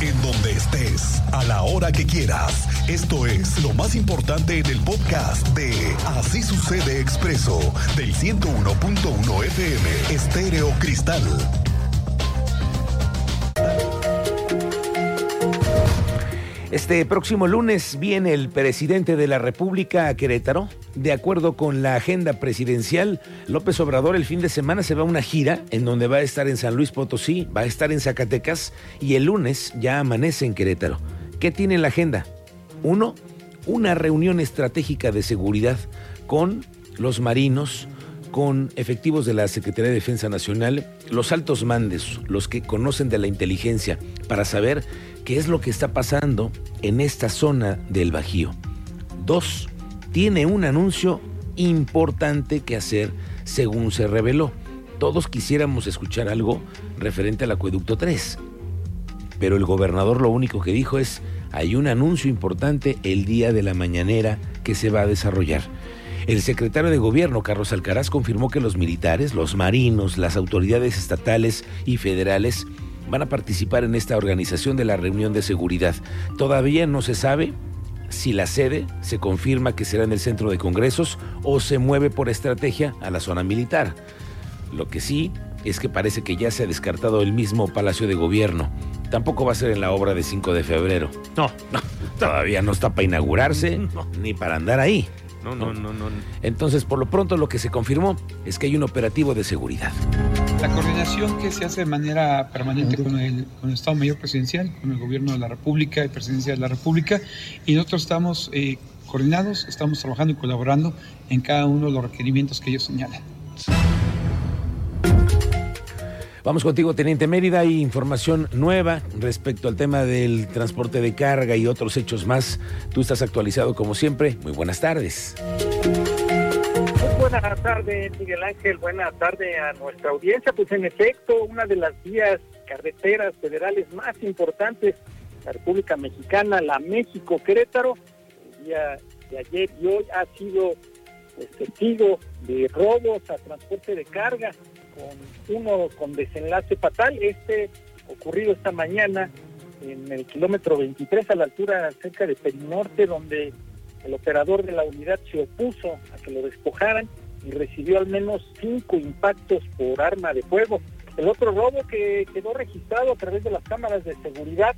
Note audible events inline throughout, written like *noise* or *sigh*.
en donde estés, a la hora que quieras. Esto es lo más importante en el podcast de Así sucede expreso del 101.1 FM Estéreo Cristal. Este próximo lunes viene el presidente de la República a Querétaro. De acuerdo con la agenda presidencial, López Obrador el fin de semana se va a una gira en donde va a estar en San Luis Potosí, va a estar en Zacatecas y el lunes ya amanece en Querétaro. ¿Qué tiene en la agenda? Uno, una reunión estratégica de seguridad con los marinos, con efectivos de la Secretaría de Defensa Nacional, los altos mandes, los que conocen de la inteligencia, para saber qué es lo que está pasando en esta zona del Bajío. Dos, tiene un anuncio importante que hacer según se reveló. Todos quisiéramos escuchar algo referente al acueducto 3, pero el gobernador lo único que dijo es, hay un anuncio importante el día de la mañanera que se va a desarrollar. El secretario de Gobierno, Carlos Alcaraz, confirmó que los militares, los marinos, las autoridades estatales y federales van a participar en esta organización de la reunión de seguridad. Todavía no se sabe si la sede se confirma que será en el centro de congresos o se mueve por estrategia a la zona militar. Lo que sí es que parece que ya se ha descartado el mismo Palacio de Gobierno. Tampoco va a ser en la obra de 5 de febrero. No, no, todavía no está para inaugurarse *laughs* ni para andar ahí. No, no, no, no. Entonces, por lo pronto, lo que se confirmó es que hay un operativo de seguridad. La coordinación que se hace de manera permanente con el, Estado Mayor Presidencial, con el Gobierno de la República y Presidencia de la República, y nosotros estamos eh, coordinados, estamos trabajando y colaborando en cada uno de los requerimientos que ellos señalan. Vamos contigo, Teniente Mérida. Hay información nueva respecto al tema del transporte de carga y otros hechos más. Tú estás actualizado como siempre. Muy buenas tardes. Buenas tardes, Miguel Ángel. Buenas tardes a nuestra audiencia. Pues en efecto, una de las vías carreteras federales más importantes de la República Mexicana, la México-Querétaro, el día de ayer y hoy ha sido pues, testigo de robos a transporte de carga con uno con desenlace fatal, este ocurrido esta mañana en el kilómetro 23 a la altura cerca de Perinorte, donde el operador de la unidad se opuso a que lo despojaran y recibió al menos cinco impactos por arma de fuego. El otro robo que quedó registrado a través de las cámaras de seguridad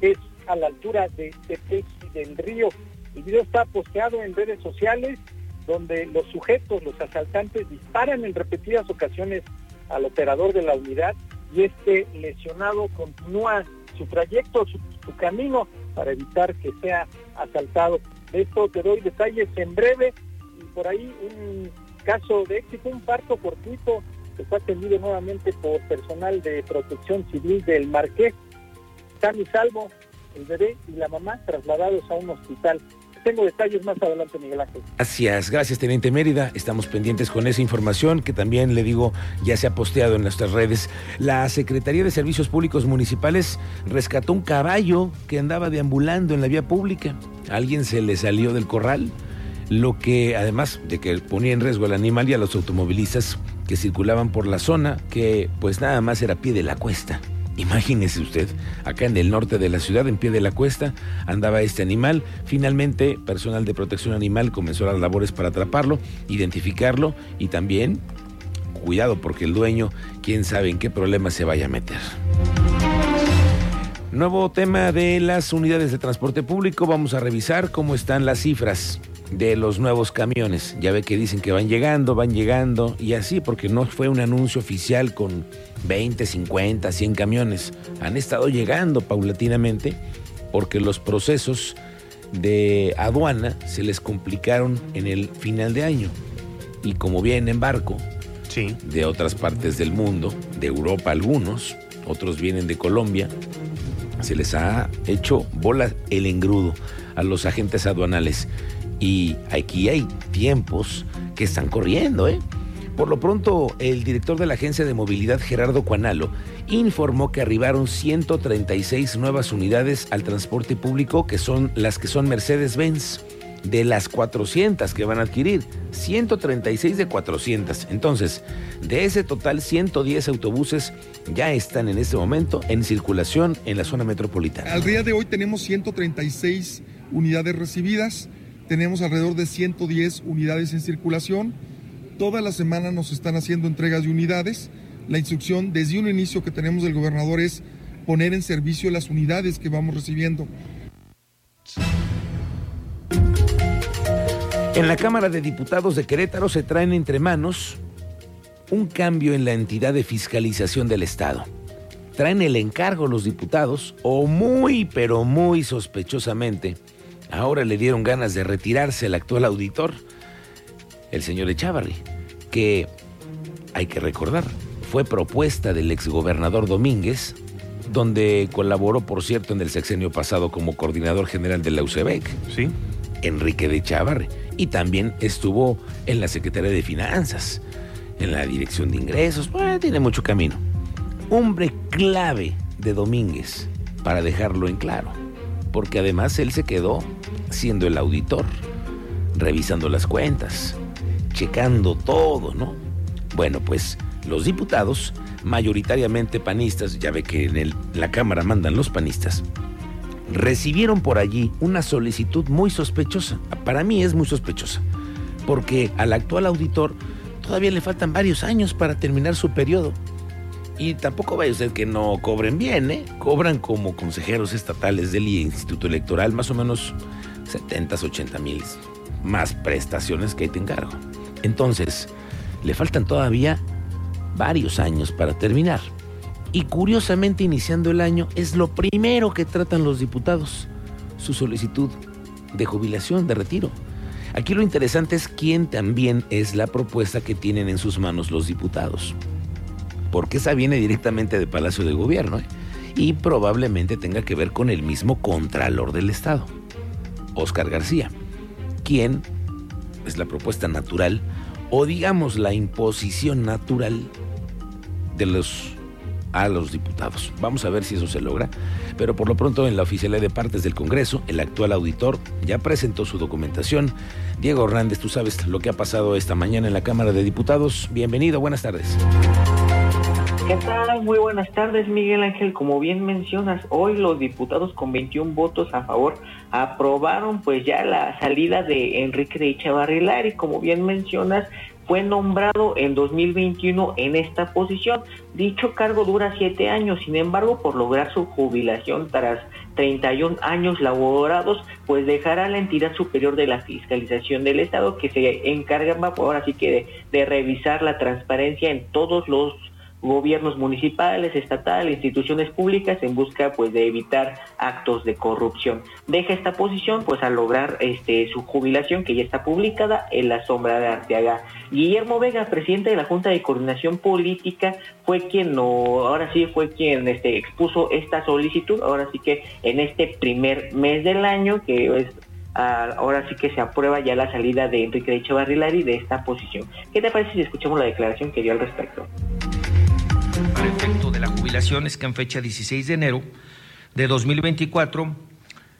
es a la altura de Tepeji del Río. El video está posteado en redes sociales donde los sujetos, los asaltantes, disparan en repetidas ocasiones al operador de la unidad y este lesionado continúa su trayecto, su, camino para evitar que sea asaltado. De esto te doy detalles en breve y por ahí un caso de éxito, un parto fortuito que fue atendido nuevamente por personal de protección civil del Marqués. Están y salvo el bebé y la mamá trasladados a un hospital tengo detalles más adelante, Miguel Ángel. Gracias, gracias, Teniente Mérida. Estamos pendientes con esa información que también le digo ya se ha posteado en nuestras redes. La Secretaría de Servicios Públicos Municipales rescató un caballo que andaba deambulando en la vía pública. alguien se le salió del corral, lo que además de que ponía en riesgo al animal y a los automovilistas que circulaban por la zona, que pues nada más era pie de la cuesta. Imagínese usted, acá en el norte de la ciudad, en pie de la cuesta, andaba este animal. Finalmente, personal de protección animal comenzó las labores para atraparlo, identificarlo y también, cuidado porque el dueño, quién sabe en qué problema se vaya a meter. Nuevo tema de las unidades de transporte público. Vamos a revisar cómo están las cifras de los nuevos camiones. Ya ve que dicen que van llegando, van llegando y así, porque no fue un anuncio oficial con 20, 50, 100 camiones. Han estado llegando paulatinamente porque los procesos de aduana se les complicaron en el final de año. Y como vienen en barco sí. de otras partes del mundo, de Europa algunos, otros vienen de Colombia, se les ha hecho bola el engrudo a los agentes aduanales. Y aquí hay tiempos que están corriendo, ¿eh? Por lo pronto, el director de la Agencia de Movilidad, Gerardo Cuanalo, informó que arribaron 136 nuevas unidades al transporte público, que son las que son Mercedes-Benz. de las 400 que van a adquirir, 136 de 400. Entonces, de ese total, 110 autobuses ya están en este momento en circulación en la zona metropolitana. Al día de hoy tenemos 136 unidades recibidas, tenemos alrededor de 110 unidades en circulación. Toda la semana nos están haciendo entregas de unidades. La instrucción desde un inicio que tenemos del gobernador es poner en servicio las unidades que vamos recibiendo. En la Cámara de Diputados de Querétaro se traen entre manos un cambio en la entidad de fiscalización del Estado. Traen el encargo los diputados, o muy, pero muy sospechosamente, ahora le dieron ganas de retirarse el actual auditor, el señor Echavarri, que, hay que recordar, fue propuesta del exgobernador Domínguez, donde colaboró, por cierto, en el sexenio pasado como coordinador general de la UCEBEC, ¿sí? Enrique de Echavarri y también estuvo en la Secretaría de Finanzas, en la Dirección de Ingresos, tiene mucho camino. Hombre clave de Domínguez, para dejarlo en claro, porque además él se quedó siendo el auditor, revisando las cuentas, checando todo, ¿no? Bueno, pues los diputados, mayoritariamente panistas, ya ve que en la Cámara mandan los panistas, recibieron por allí una solicitud muy sospechosa. Para mí es muy sospechosa, porque al actual auditor todavía le faltan varios años para terminar su periodo. Y tampoco vaya usted que no cobren bien, ¿eh? Cobran como consejeros estatales del Instituto Electoral más o menos 70, 80 mil más prestaciones que ahí te encargo. Entonces, le faltan todavía varios años para terminar. Y curiosamente, iniciando el año, es lo primero que tratan los diputados, su solicitud de jubilación, de retiro. Aquí lo interesante es quién también es la propuesta que tienen en sus manos los diputados. Porque esa viene directamente de Palacio de Gobierno ¿eh? y probablemente tenga que ver con el mismo Contralor del Estado, Oscar García, quien es la propuesta natural o digamos la imposición natural de los a los diputados. Vamos a ver si eso se logra, pero por lo pronto en la oficialidad de partes del Congreso, el actual auditor ya presentó su documentación. Diego Hernández, tú sabes lo que ha pasado esta mañana en la Cámara de Diputados. Bienvenido, buenas tardes. ¿Qué tal? Muy buenas tardes, Miguel Ángel. Como bien mencionas, hoy los diputados con 21 votos a favor aprobaron pues ya la salida de Enrique de y Como bien mencionas, fue nombrado en 2021 en esta posición. Dicho cargo dura siete años, sin embargo, por lograr su jubilación tras 31 años laborados, pues dejará la entidad superior de la fiscalización del Estado que se encarga ahora sí que de revisar la transparencia en todos los gobiernos municipales, estatales, instituciones públicas en busca pues de evitar actos de corrupción. Deja esta posición pues a lograr este su jubilación que ya está publicada en la sombra de Arteaga. Guillermo Vega, presidente de la Junta de Coordinación Política, fue quien no, ahora sí fue quien este expuso esta solicitud, ahora sí que en este primer mes del año que es ah, ahora sí que se aprueba ya la salida de Enrique Echevarrilari de esta posición. ¿Qué te parece si escuchamos la declaración que dio al respecto? Para efecto de la jubilación es que en fecha 16 de enero de 2024,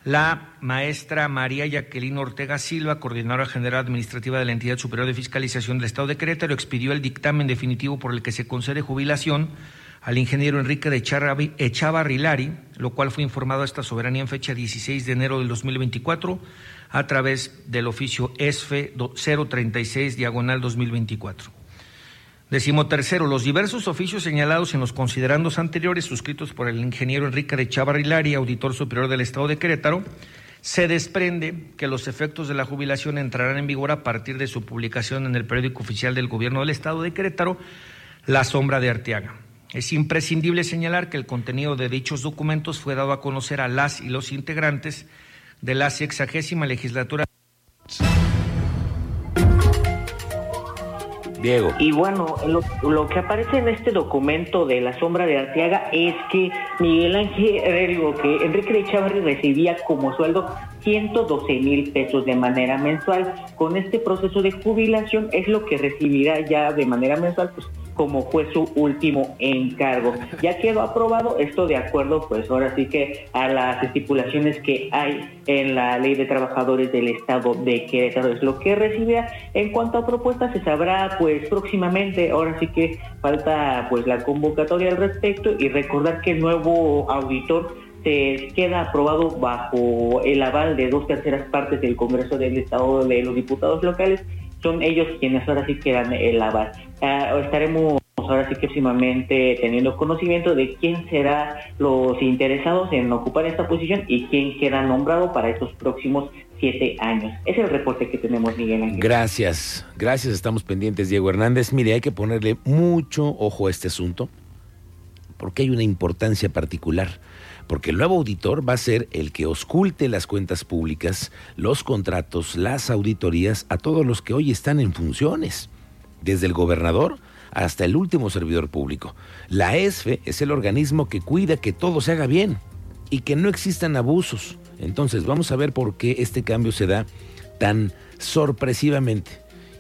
la maestra María Jacqueline Ortega Silva, coordinadora general administrativa de la entidad superior de fiscalización del Estado de Querétaro, expidió el dictamen definitivo por el que se concede jubilación al ingeniero Enrique de Echavarrilari, lo cual fue informado a esta soberanía en fecha 16 de enero del 2024 a través del oficio ESFE 036 diagonal 2024. Decimo tercero, los diversos oficios señalados en los considerandos anteriores suscritos por el ingeniero Enrique de Chavarrilari, auditor superior del Estado de Querétaro, se desprende que los efectos de la jubilación entrarán en vigor a partir de su publicación en el periódico oficial del Gobierno del Estado de Querétaro, La Sombra de Arteaga. Es imprescindible señalar que el contenido de dichos documentos fue dado a conocer a las y los integrantes de la sexagésima legislatura. Diego. Y bueno, lo, que aparece en este documento de la sombra de Arteaga es que Miguel Ángel, digo, que Enrique de Chavarri recibía como sueldo 112 mil pesos de manera mensual. Con este proceso de jubilación es lo que recibirá ya de manera mensual, pues como fue su último encargo. Ya quedó aprobado esto de acuerdo, pues ahora sí que a las estipulaciones que hay en la ley de trabajadores del Estado de Querétaro es lo que recibe. En cuanto a propuestas se sabrá pues próximamente, ahora sí que falta pues la convocatoria al respecto y recordar que el nuevo auditor se queda aprobado bajo el aval de dos terceras partes del Congreso del Estado de los diputados locales. Son ellos quienes ahora sí quedan el aval. Ah, estaremos ahora sí que próximamente teniendo conocimiento de quién será los interesados en ocupar esta posición y quién queda nombrado para estos próximos siete años. Es el reporte que tenemos, Miguel Ángel. Gracias, gracias, estamos pendientes, Diego Hernández. Mire, hay que ponerle mucho ojo a este asunto porque hay una importancia particular porque el nuevo auditor va a ser el que osculte las cuentas públicas, los contratos, las auditorías a todos los que hoy están en funciones, desde el gobernador hasta el último servidor público. La ESFE es el organismo que cuida que todo se haga bien y que no existan abusos. Entonces vamos a ver por qué este cambio se da tan sorpresivamente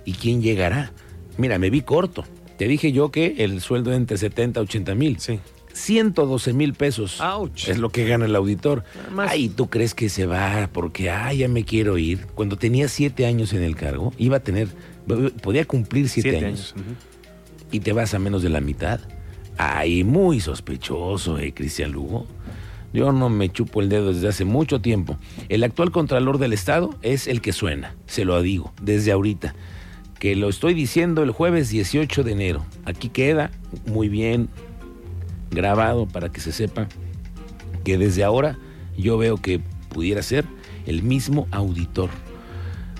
y quién llegará. Mira, me vi corto. Te dije yo que el sueldo entre 70 y 80 mil. Sí. 112 mil pesos Ouch. es lo que gana el auditor. Ay, ¿tú crees que se va porque, ay, ya me quiero ir? Cuando tenía siete años en el cargo, iba a tener, podía cumplir siete, Siete años. Y te vas a menos de la mitad. Ay, muy sospechoso, eh, Cristian Lugo. Yo no me chupo el dedo desde hace mucho tiempo. El actual Contralor del Estado es el que suena, se lo digo, desde ahorita. Que lo estoy diciendo el jueves 18 de enero. Aquí queda muy bien grabado para que se sepa que desde ahora yo veo que pudiera ser el mismo auditor.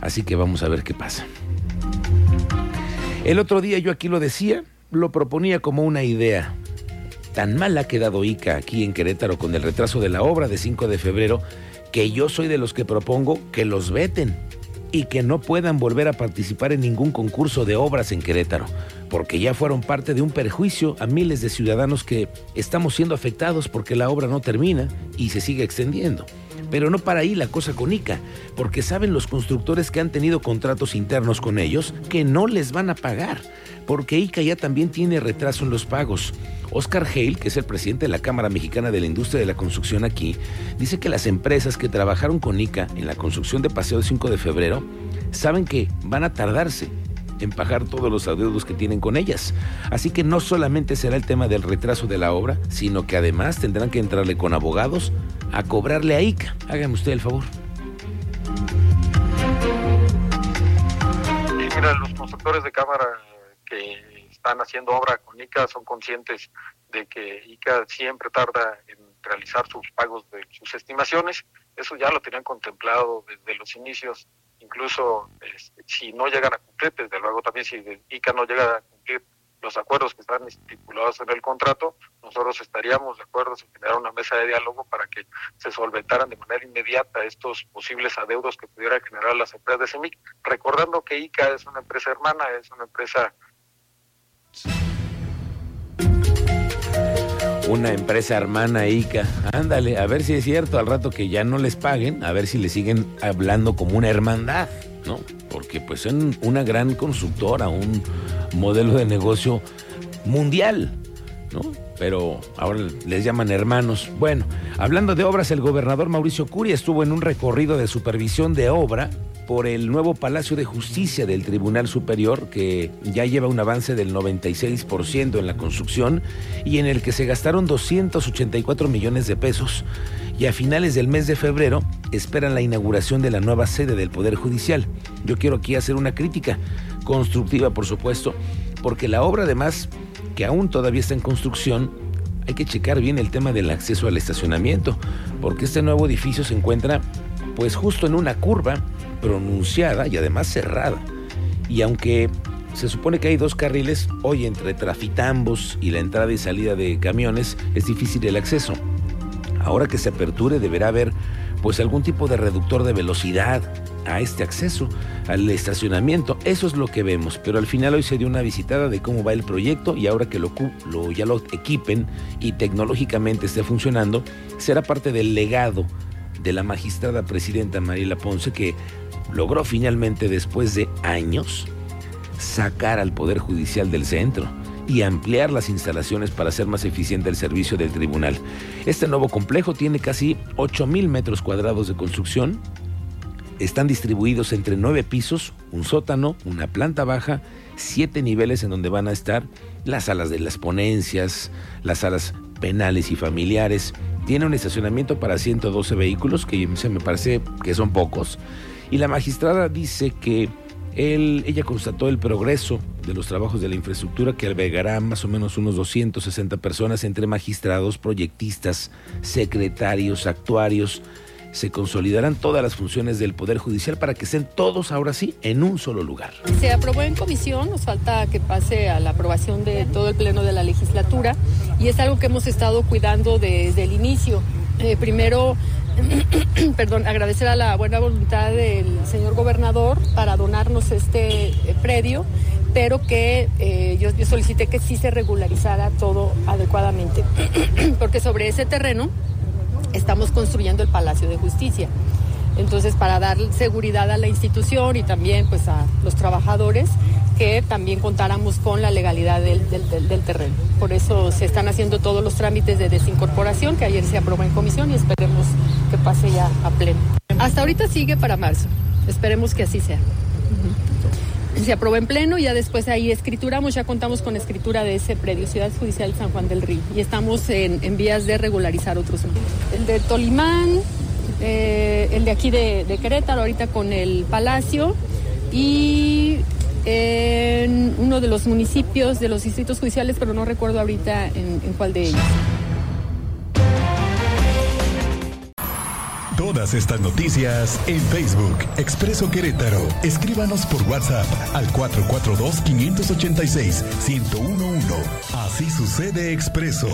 Así que vamos a ver qué pasa. El otro día yo aquí lo decía, lo proponía como una idea. Tan mal ha quedado ICA aquí en Querétaro con el retraso de la obra de 5 de febrero que yo soy de los que propongo que los veten y que no puedan volver a participar en ningún concurso de obras en Querétaro, porque ya fueron parte de un perjuicio a miles de ciudadanos que estamos siendo afectados porque la obra no termina y se sigue extendiendo. Pero no para ahí la cosa con ICA, porque saben los constructores que han tenido contratos internos con ellos que no les van a pagar, porque ICA ya también tiene retraso en los pagos. Oscar Hale, que es el presidente de la Cámara Mexicana de la Industria de la Construcción aquí, dice que las empresas que trabajaron con ICA en la construcción de Paseo 5 de febrero saben que van a tardarse en pagar todos los adeudos que tienen con ellas. Así que no solamente será el tema del retraso de la obra, sino que además tendrán que entrarle con abogados a cobrarle a ICA. Hágame usted el favor. Mira, los constructores de cámara que están haciendo obra con ICA son conscientes de que ICA siempre tarda en realizar sus pagos de sus estimaciones. Eso ya lo tenían contemplado desde los inicios. Incluso este, si no llegan a cumplir, desde luego también si ICA no llega a cumplir los acuerdos que están estipulados en el contrato, nosotros estaríamos de acuerdo en generar una mesa de diálogo para que se solventaran de manera inmediata estos posibles adeudos que pudieran generar las empresas de CEMIC, recordando que ICA es una empresa hermana, es una empresa Una empresa hermana ICA. Ándale, a ver si es cierto al rato que ya no les paguen, a ver si le siguen hablando como una hermandad, ¿no? Porque pues son una gran constructora, un modelo de negocio mundial, ¿no? Pero ahora les llaman hermanos. Bueno, hablando de obras, el gobernador Mauricio Curi estuvo en un recorrido de supervisión de obra por el nuevo Palacio de Justicia del Tribunal Superior, que ya lleva un avance del 96% en la construcción y en el que se gastaron 284 millones de pesos. Y a finales del mes de febrero esperan la inauguración de la nueva sede del Poder Judicial. Yo quiero aquí hacer una crítica constructiva, por supuesto, porque la obra además, que aún todavía está en construcción, hay que checar bien el tema del acceso al estacionamiento, porque este nuevo edificio se encuentra pues justo en una curva pronunciada y además cerrada. Y aunque se supone que hay dos carriles, hoy entre trafitambos y la entrada y salida de camiones es difícil el acceso. Ahora que se aperture deberá haber pues algún tipo de reductor de velocidad a este acceso, al estacionamiento. Eso es lo que vemos, pero al final hoy se dio una visitada de cómo va el proyecto y ahora que lo, lo ya lo equipen y tecnológicamente esté funcionando, será parte del legado de la magistrada presidenta Mariela Ponce que logró finalmente después de años sacar al Poder Judicial del centro y ampliar las instalaciones para hacer más eficiente el servicio del tribunal. Este nuevo complejo tiene casi 8 mil metros cuadrados de construcción. Están distribuidos entre nueve pisos, un sótano, una planta baja, siete niveles en donde van a estar las salas de las ponencias, las salas penales y familiares. Tiene un estacionamiento para 112 vehículos, que se me parece que son pocos. Y la magistrada dice que él, ella constató el progreso de los trabajos de la infraestructura que albergará más o menos unos 260 personas entre magistrados, proyectistas, secretarios, actuarios. Se consolidarán todas las funciones del Poder Judicial para que estén todos ahora sí en un solo lugar. Se aprobó en comisión, nos falta que pase a la aprobación de todo el Pleno de la legislatura y es algo que hemos estado cuidando desde el inicio. Eh, primero *coughs* perdón, agradecer a la buena voluntad del señor gobernador para donarnos este eh, predio, pero que eh, yo, yo solicité que sí se regularizara todo adecuadamente, *coughs* porque sobre ese terreno estamos construyendo el Palacio de Justicia. Entonces, para dar seguridad a la institución y también pues a los trabajadores, que también contáramos con la legalidad del, del, terreno. Por eso se están haciendo todos los trámites de desincorporación que ayer se aprobó en comisión y esperemos que pase ya a pleno. Hasta ahorita sigue para marzo. Esperemos que así sea. Se aprobó en pleno y ya después ahí escrituramos, ya contamos con escritura de ese predio, Ciudad Judicial San Juan del Río, y estamos en, en vías de regularizar otros. El de Tolimán, eh, el de aquí de, de Querétaro, ahorita con el Palacio, y en uno de los municipios de los distritos judiciales, pero no recuerdo ahorita en, en cuál de ellos. Todas estas noticias en Facebook, Expreso Querétaro. Escríbanos por WhatsApp al 442-586-1011. Así sucede Expreso.